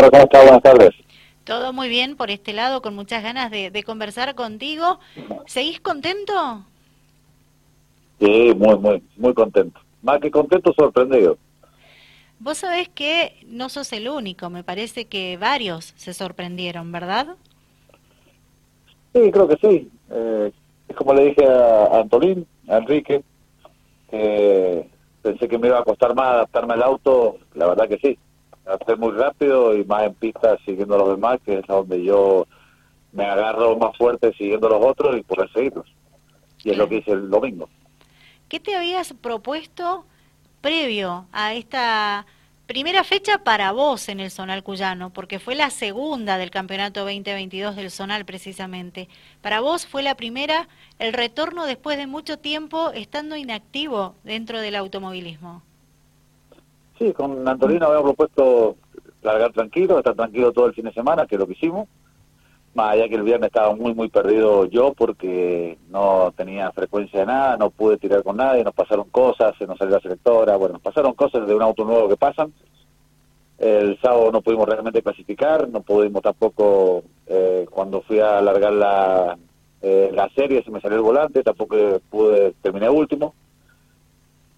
Laura, ¿cómo estás? Buenas tardes. Todo muy bien por este lado, con muchas ganas de, de conversar contigo. ¿Seguís contento? Sí, muy, muy, muy contento. Más que contento, sorprendido. Vos sabés que no sos el único, me parece que varios se sorprendieron, ¿verdad? Sí, creo que sí. Eh, es como le dije a Antolín, a Enrique, que pensé que me iba a costar más adaptarme al auto, la verdad que sí. Hacer muy rápido y más en pista siguiendo a los demás, que es donde yo me agarro más fuerte siguiendo a los otros y poder seguirlos. Y es lo que hice el domingo. ¿Qué te habías propuesto previo a esta primera fecha para vos en el Zonal Cuyano, porque fue la segunda del campeonato 2022 del Zonal precisamente. Para vos fue la primera, el retorno después de mucho tiempo estando inactivo dentro del automovilismo. Sí, con Antolino habíamos propuesto largar tranquilo, estar tranquilo todo el fin de semana, que es lo que hicimos más allá que el viernes estaba muy, muy perdido yo porque no tenía frecuencia de nada, no pude tirar con nadie, nos pasaron cosas, se nos salió la selectora, bueno, nos pasaron cosas de un auto nuevo que pasan. El sábado no pudimos realmente clasificar, no pudimos tampoco, eh, cuando fui a alargar la, eh, la serie se me salió el volante, tampoco pude terminar último.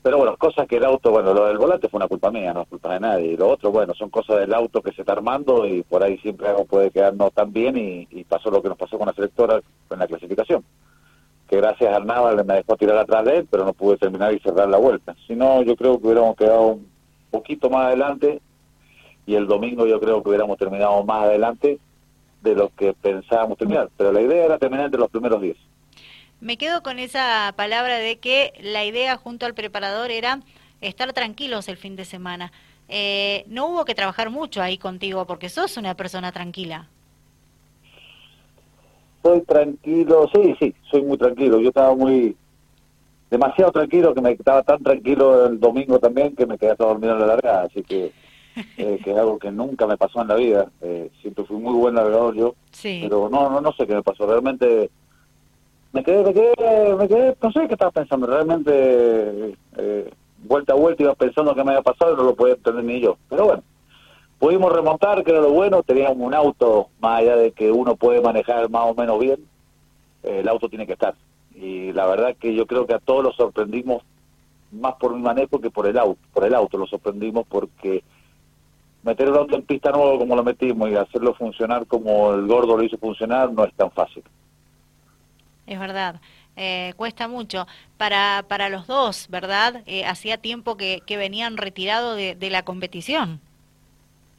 Pero bueno, cosas que el auto, bueno, lo del volante fue una culpa mía, no es culpa de nadie. Lo otro, bueno, son cosas del auto que se está armando y por ahí siempre algo puede quedar no tan bien y, pasó lo que nos pasó con la selectora en la clasificación. Que gracias al Naval me dejó tirar atrás de él, pero no pude terminar y cerrar la vuelta. Si no, yo creo que hubiéramos quedado un poquito más adelante y el domingo yo creo que hubiéramos terminado más adelante de lo que pensábamos terminar. Pero la idea era terminar entre los primeros 10. Me quedo con esa palabra de que la idea junto al preparador era estar tranquilos el fin de semana. Eh, no hubo que trabajar mucho ahí contigo porque sos una persona tranquila. Soy tranquilo, sí, sí, soy muy tranquilo. Yo estaba muy, demasiado tranquilo, que me estaba tan tranquilo el domingo también que me quedé hasta dormido en la largada, así que, eh, que es algo que nunca me pasó en la vida. Eh, siempre fui muy buen navegador yo, sí. pero no, no, no sé qué me pasó. Realmente me quedé, me quedé, me quedé, no sé qué estaba pensando, realmente eh, vuelta a vuelta iba pensando que me había pasado y no lo podía entender ni yo. Pero bueno, pudimos remontar, que era lo bueno, teníamos un auto, más allá de que uno puede manejar más o menos bien, el auto tiene que estar. Y la verdad que yo creo que a todos los sorprendimos más por mi manejo que por el auto, por el auto lo sorprendimos porque meter el auto en pista nuevo como lo metimos y hacerlo funcionar como el gordo lo hizo funcionar no es tan fácil es verdad. Eh, cuesta mucho para, para los dos, ¿verdad? Eh, hacía tiempo que, venían retirados de, de, la competición.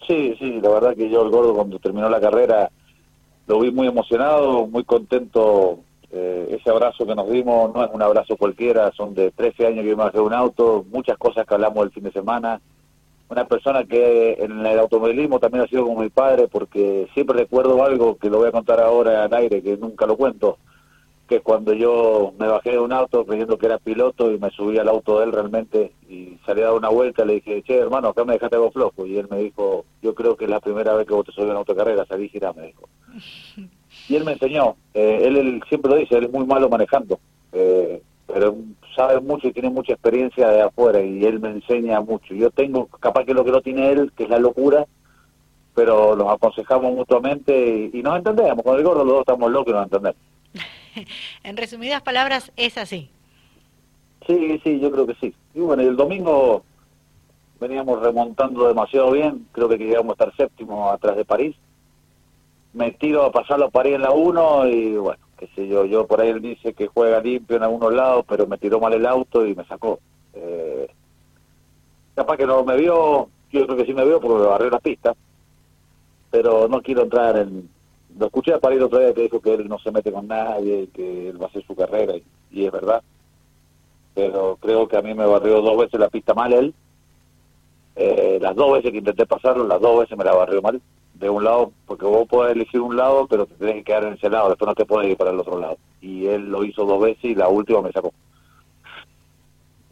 Sí, sí, la verdad que yo el gordo cuando terminó la carrera lo vi muy emocionado, muy contento. Eh, ese abrazo que nos dimos no es un abrazo cualquiera, son de 13 años que vimos hacer un auto, muchas cosas que hablamos el fin de semana. Una persona que en el automovilismo también ha sido como mi padre, porque siempre recuerdo algo que lo voy a contar ahora al aire, que nunca lo cuento que cuando yo me bajé de un auto creyendo que era piloto y me subí al auto de él realmente y salí a dar una vuelta, le dije, che, hermano, acá me dejaste algo flojo. Y él me dijo, yo creo que es la primera vez que vos te subís a una autocarrera, salí girá, me dijo. Y él me enseñó, eh, él, siempre lo dice, él es muy malo manejando, eh, pero sabe mucho y tiene mucha experiencia de afuera y él me enseña mucho. Yo tengo, capaz que lo que no tiene él, que es la locura, pero nos aconsejamos mutuamente y, y nos entendemos. Con el gordo los dos estamos locos y nos entendemos. en resumidas palabras, es así. Sí, sí, yo creo que sí. Y bueno, el domingo veníamos remontando demasiado bien, creo que llegamos a estar séptimo atrás de París. Me tiro a pasarlo a París en la 1 y bueno, qué sé yo, yo por ahí él dice que juega limpio en algunos lados, pero me tiró mal el auto y me sacó. Eh, capaz que no me vio, yo creo que sí me vio porque me barrió la pista, pero no quiero entrar en, lo escuché a París otra vez que dijo que él no se mete con nadie, que él va a hacer su carrera, y, es verdad. Pero creo que a mí me barrió dos veces la pista mal él. Eh, las dos veces que intenté pasarlo, las dos veces me la barrió mal. De un lado, porque vos podés elegir un lado, pero te tenés que quedar en ese lado, después no te puedes ir para el otro lado. Y él lo hizo dos veces y la última me sacó.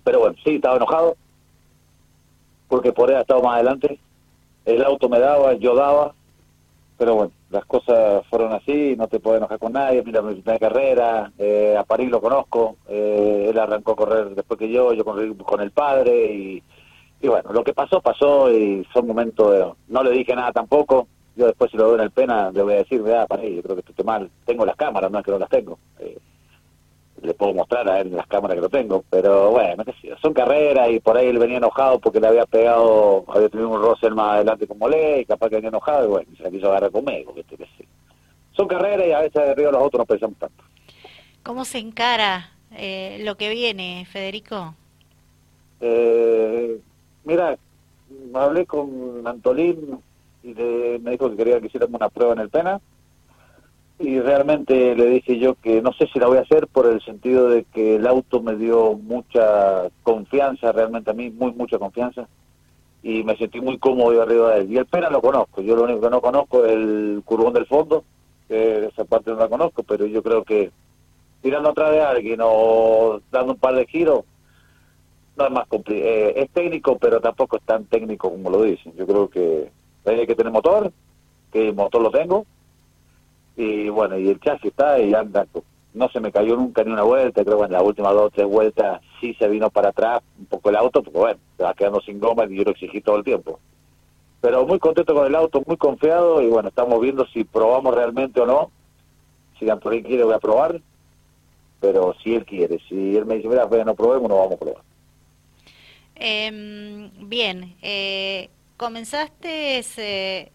Pero bueno, sí, estaba enojado, porque por él estado más adelante. El auto me daba, yo daba, pero bueno, las cosas fueron así, no te puedes enojar con nadie, mira mi primera carrera, eh, a París lo conozco, eh, él arrancó a correr después que yo, yo corrí con el padre y, bueno, lo que pasó, pasó y son momentos, no le dije nada tampoco, yo después si lo veo en el pena le voy a decir, vea, ahí, yo creo que estoy mal, tengo las cámaras, no es que no las tengo. Eh, le puedo mostrar a él en las cámaras que lo tengo, pero bueno, son carreras y por ahí él venía enojado porque le había pegado, había tenido un roce más adelante como ley, capaz que venía enojado y bueno, se quiso agarrar conmigo, que Son carreras y a veces de río los otros no pensamos tanto. ¿Cómo se encara eh, lo que viene, Federico? Eh, mira, hablé con Antolín y me dijo que quería que hiciéramos una prueba en el Pena y realmente le dije yo que no sé si la voy a hacer por el sentido de que el auto me dio mucha confianza, realmente a mí muy mucha confianza y me sentí muy cómodo arriba de él. Y el Pena lo conozco, yo lo único que no conozco es el curvón del fondo, que esa parte no la conozco, pero yo creo que tirando atrás de alguien o dando un par de giros, no es más complicado. Eh, es técnico, pero tampoco es tan técnico como lo dicen. Yo creo que hay que tener motor, que el motor lo tengo, y bueno, y el chasis está y anda, no se me cayó nunca ni una vuelta, creo que en las últimas dos o tres vueltas sí se vino para atrás un poco el auto, porque bueno, se va quedando sin goma y yo lo exigí todo el tiempo. Pero muy contento con el auto, muy confiado y bueno, estamos viendo si probamos realmente o no. Si Antonín quiere voy a probar, pero si él quiere, si él me dice, mira, pues no probemos, no vamos a probar. Em, bien, eh, comenzaste ese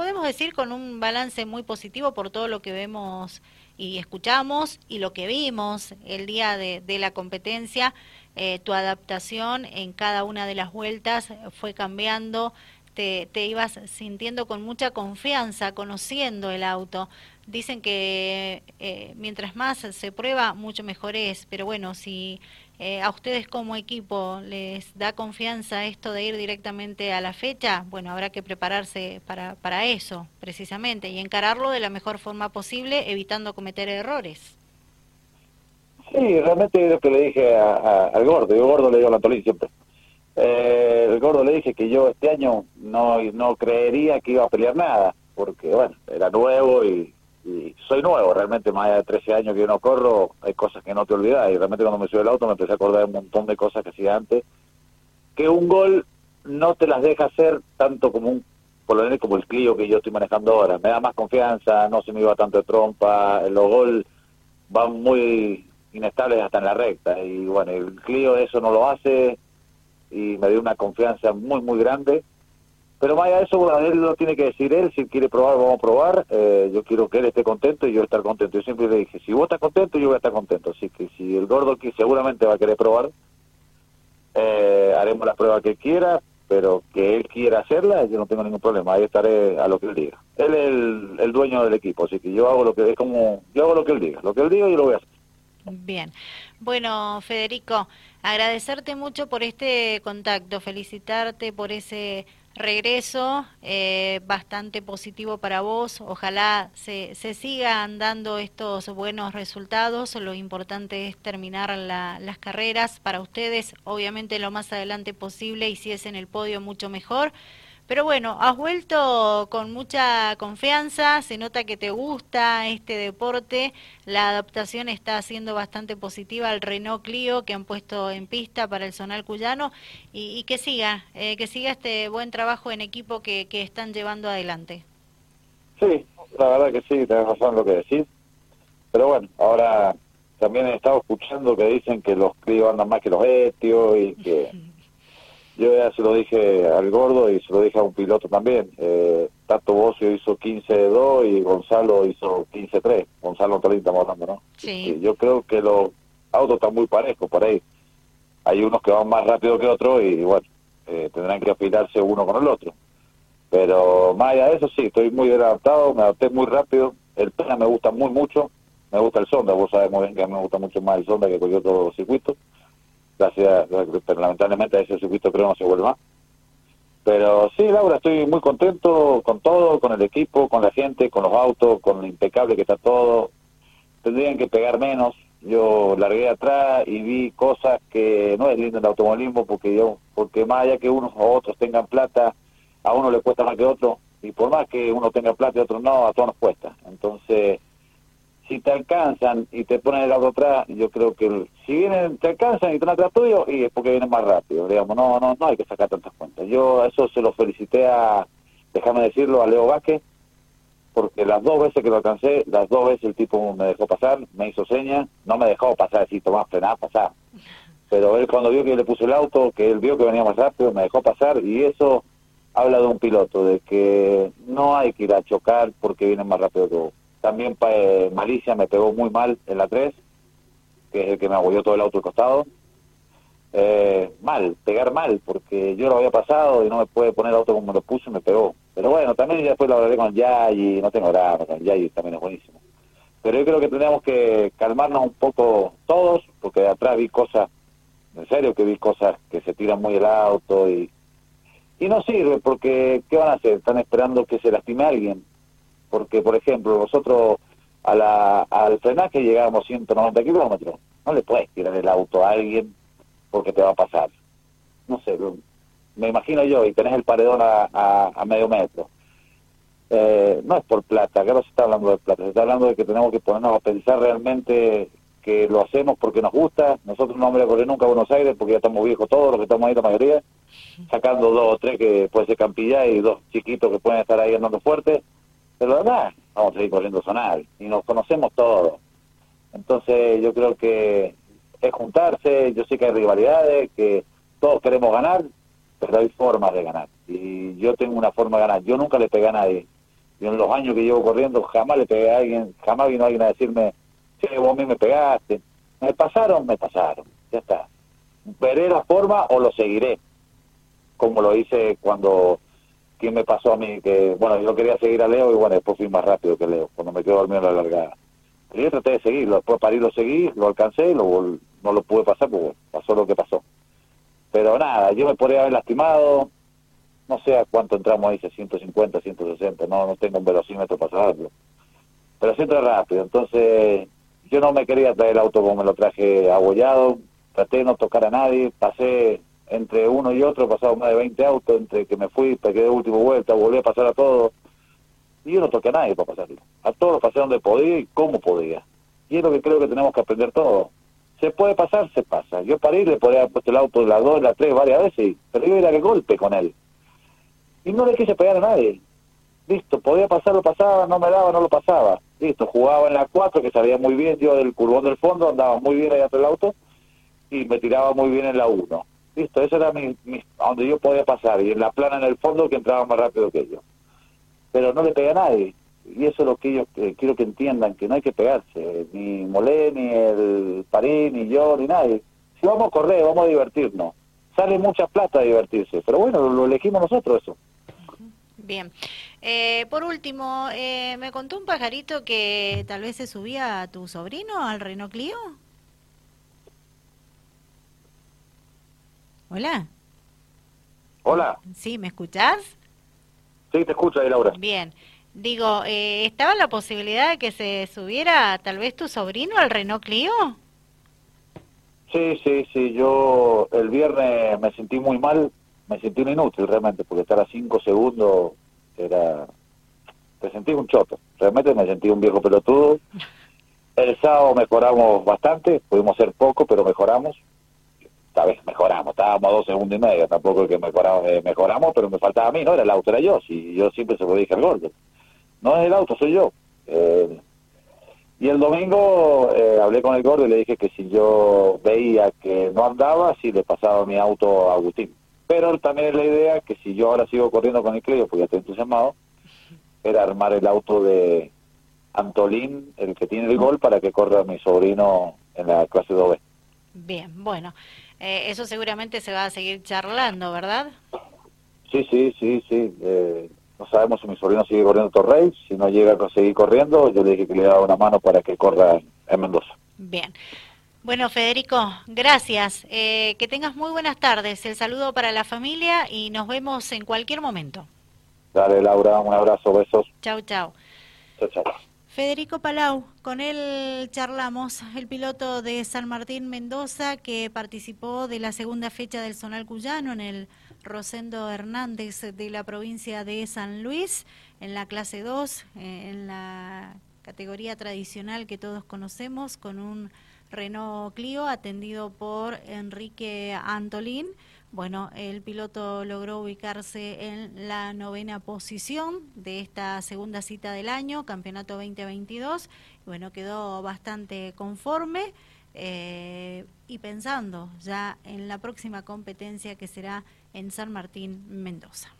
podemos decir con un balance muy positivo por todo lo que vemos y escuchamos y lo que vimos el día de, la competencia. Eh, tu adaptación en cada una de las vueltas fue cambiando, te, te, ibas sintiendo con mucha confianza, conociendo el auto. Dicen que eh, mientras más se prueba, mucho mejor es, pero bueno, si eh, a ustedes como equipo les da confianza esto de ir directamente a la fecha, bueno, habrá que prepararse para, para eso, precisamente, y encararlo de la mejor forma posible, evitando cometer errores. Sí, realmente es lo que le dije al gordo, yo gordo le digo a la siempre. Eh, el gordo le dije que yo este año no, no creería que iba a pelear nada, porque bueno, era nuevo y y soy nuevo, realmente más allá de 13 años que yo no corro, hay cosas que no te olvidas y realmente cuando me subí el auto me empecé a acordar de un montón de cosas que hacía antes, que un gol no te las deja hacer tanto como un por lo menos como el Clio que yo estoy manejando ahora, me da más confianza, no se me iba tanto de trompa, los gol van muy inestables hasta en la recta y bueno, el Clio eso no lo hace y me dio una confianza muy muy grande pero más allá de eso, él lo tiene que decir él, si quiere probar, vamos a probar. Eh, yo quiero que él esté contento y yo estar contento. Yo siempre le dije, si vos estás contento, yo voy a estar contento. Así que si el gordo que seguramente va a querer probar, eh, haremos la prueba que quiera, pero que él quiera hacerla, yo no tengo ningún problema. Ahí estaré a lo que él diga. Él es el, dueño del equipo, así que yo hago lo que es como yo hago lo que él diga. Lo que él diga yo lo voy a hacer. Bien. Bueno, Federico, agradecerte mucho por este contacto, felicitarte por ese regreso eh, bastante positivo para vos. Ojalá se, se sigan dando estos buenos resultados. Lo importante es terminar las carreras para ustedes, obviamente lo más adelante posible y si es en el podio mucho mejor. Pero bueno, has vuelto con mucha confianza, se nota que te gusta este deporte, la adaptación está siendo bastante positiva al Renault Clio que han puesto en pista para el Zonal Cuyano y, que siga, eh, que siga este buen trabajo en equipo que, que están llevando adelante. Sí, la verdad que sí, tenés razón lo que decís, pero bueno, ahora también he estado escuchando que dicen que los Clio andan más que los Etios y que... Yo ya se lo dije al gordo y se lo dije a un piloto también. Eh, Tato Bocio hizo 15-2 y Gonzalo hizo 15-3. Gonzalo 30 estamos hablando, ¿no? Sí. Yo creo que los autos están muy parejos por ahí. Hay unos que van más rápido que otros y bueno, eh, tendrán que afilarse uno con el otro. Pero más allá de eso, sí, estoy muy adaptado, me adapté muy rápido. El pena me gusta muy mucho, me gusta el Sonda, vos sabés muy bien que a mí me gusta mucho más el Sonda que cualquier otro circuito gracias, pero lamentablemente ese circuito creo no se vuelve más. Pero sí, Laura, estoy muy contento con todo, con el equipo, con la gente, con los autos, con lo impecable que está todo. Tendrían que pegar menos. Yo largué atrás y vi cosas que no es lindo el automovilismo porque yo, porque más allá que unos o otros tengan plata, a uno le cuesta más que otro y por más que uno tenga plata y otro no, a todos nos cuesta. Entonces, si te alcanzan y te ponen el auto atrás, yo creo que si vienen, te alcanzan y están atrás tuyo, y es porque vienen más rápido, digamos, no, no, no hay que sacar tantas cuentas. Yo eso se lo felicité a, déjame decirlo, a Leo Vázquez, porque las dos veces que lo alcancé, las dos veces el tipo me dejó pasar, me hizo señas, no me dejó pasar, así, tomás, frenar, pasar. Pero él cuando vio que le puse el auto, que él vio que venía más rápido, me dejó pasar y eso habla de un piloto, de que no hay que ir a chocar porque viene más rápido que vos. También eh, Malicia me pegó muy mal en la 3, que es el que me agobió todo el auto al costado. Eh, mal, pegar mal, porque yo lo había pasado y no me puede poner el auto como me lo puso y me pegó. Pero bueno, también después lo hablaré con Yay, no tengo drama, con Yay también es buenísimo. Pero yo creo que tendríamos que calmarnos un poco todos, porque de atrás vi cosas, en serio que vi cosas que se tiran muy el auto y, y no sirve, porque ¿qué van a hacer? Están esperando que se lastime alguien. Porque, por ejemplo, nosotros a la, al frenaje llegábamos 190 kilómetros. No le puedes tirar el auto a alguien porque te va a pasar. No sé, me imagino yo, y tenés el paredón a, a, medio metro. Eh, no es por plata, que no se está hablando de plata, se está hablando de que tenemos que ponernos a pensar realmente que lo hacemos porque nos gusta. Nosotros no vamos a correr nunca a Buenos Aires porque ya estamos viejos todos los que estamos ahí, la mayoría, sacando dos o tres que puede ser Campilla y dos chiquitos que pueden estar ahí andando fuerte. Pero verdad, vamos a seguir corriendo zonal y nos conocemos todos. Entonces yo creo que es juntarse, yo sé que hay rivalidades, que todos queremos ganar, pero hay formas de ganar. Y yo tengo una forma de ganar. Yo nunca le pegué a nadie. Y en los años que llevo corriendo jamás le pegué a alguien, jamás vino alguien a decirme, sí, vos a mí me pegaste. Me pasaron, me pasaron. Ya está. Veré la forma o lo seguiré. Como lo hice cuando quien me pasó a mí, que bueno, yo quería seguir a Leo y bueno, después fui más rápido que Leo, cuando me quedo dormido en la largada. Pero yo traté de seguirlo, después para ir lo seguí, lo alcancé, lo, no lo pude pasar, porque pasó lo que pasó. Pero nada, yo me podría haber lastimado, no sé a cuánto entramos ahí, 150, 160, no, no tengo un velocímetro para saberlo. Pero siempre rápido, entonces yo no me quería traer el auto como me lo traje abollado, traté de no tocar a nadie, pasé entre uno y otro, he pasado más de 20 autos, entre que me fui, pegué de última vuelta, volví a pasar a todos, y yo no toqué a nadie para pasarlo. A todos pasé donde podía y cómo podía. Y es lo que creo que tenemos que aprender todos. Se puede pasar, se pasa. Yo para ir le podría haber puesto el auto de la 2, la 3 varias veces, pero yo era de golpe con él. Y no le quise pegar a nadie. Listo, podía pasar, lo pasaba, no me daba, no lo pasaba. Listo, jugaba en la 4, que sabía muy bien, yo del curvón del fondo, andaba muy bien ahí atrás del auto, y me tiraba muy bien en la 1 Listo, eso era mi, donde yo podía pasar. Y en la plana en el fondo que entraba más rápido que yo. Pero no le pegué a nadie. Y eso es lo que yo quiero que entiendan, que no hay que pegarse. Ni Molé, ni el Parín, ni yo, ni nadie. Si vamos a correr, vamos a divertirnos. Sale mucha plata a divertirse. Pero bueno, lo, elegimos nosotros eso. Bien. Eh, por último, eh, me contó un pajarito que tal vez se subía a tu sobrino al Renault Clio. Hola. Hola. Sí, ¿me escuchás? Sí, te escucho ahí, Laura. Bien. Digo, eh, ¿estaba la posibilidad de que se subiera tal vez tu sobrino al Renault Clio? Sí, sí, sí. Yo el viernes me sentí muy mal, me sentí un inútil realmente, porque estar a cinco segundos era... Te sentí un choto. Realmente me sentí un viejo pelotudo. El sábado mejoramos bastante, pudimos ser poco, pero mejoramos vez mejoramos, estábamos a dos segundos y medio, tampoco que mejoramos, eh, mejoramos, pero me faltaba a mí, no era el auto, era yo, si yo siempre se lo dije al gordo, no es el auto, soy yo. Eh, y el domingo eh, hablé con el gordo y le dije que si yo veía que no andaba, si le pasaba mi auto a Agustín. Pero también es la idea que si yo ahora sigo corriendo con el Clio, pues ya estoy entusiasmado, era armar el auto de Antolín, el que tiene el gol, para que corra mi sobrino en la clase 2B. Bien, bueno. Eh, eso seguramente se va a seguir charlando, ¿verdad? Sí, sí, sí, sí. Eh, no sabemos si mi sobrino sigue corriendo Torrey. Si no llega a seguir corriendo, yo le dije que le daba una mano para que corra en Mendoza. Bien. Bueno, Federico, gracias. Eh, que tengas muy buenas tardes. El saludo para la familia y nos vemos en cualquier momento. Dale, Laura, un abrazo, besos. Chau, chau. Chau, chau. Federico Palau, con él charlamos, el piloto de San Martín Mendoza que participó de la segunda fecha del Zonal Cuyano en el Rosendo Hernández de la provincia de San Luis, en la clase 2, en la categoría tradicional que todos conocemos, con un Renault Clio atendido por Enrique Antolín. Bueno, el piloto logró ubicarse en la novena posición de esta segunda cita del año, Campeonato 2022. Bueno, quedó bastante conforme eh, y pensando ya en la próxima competencia que será en San Martín, Mendoza.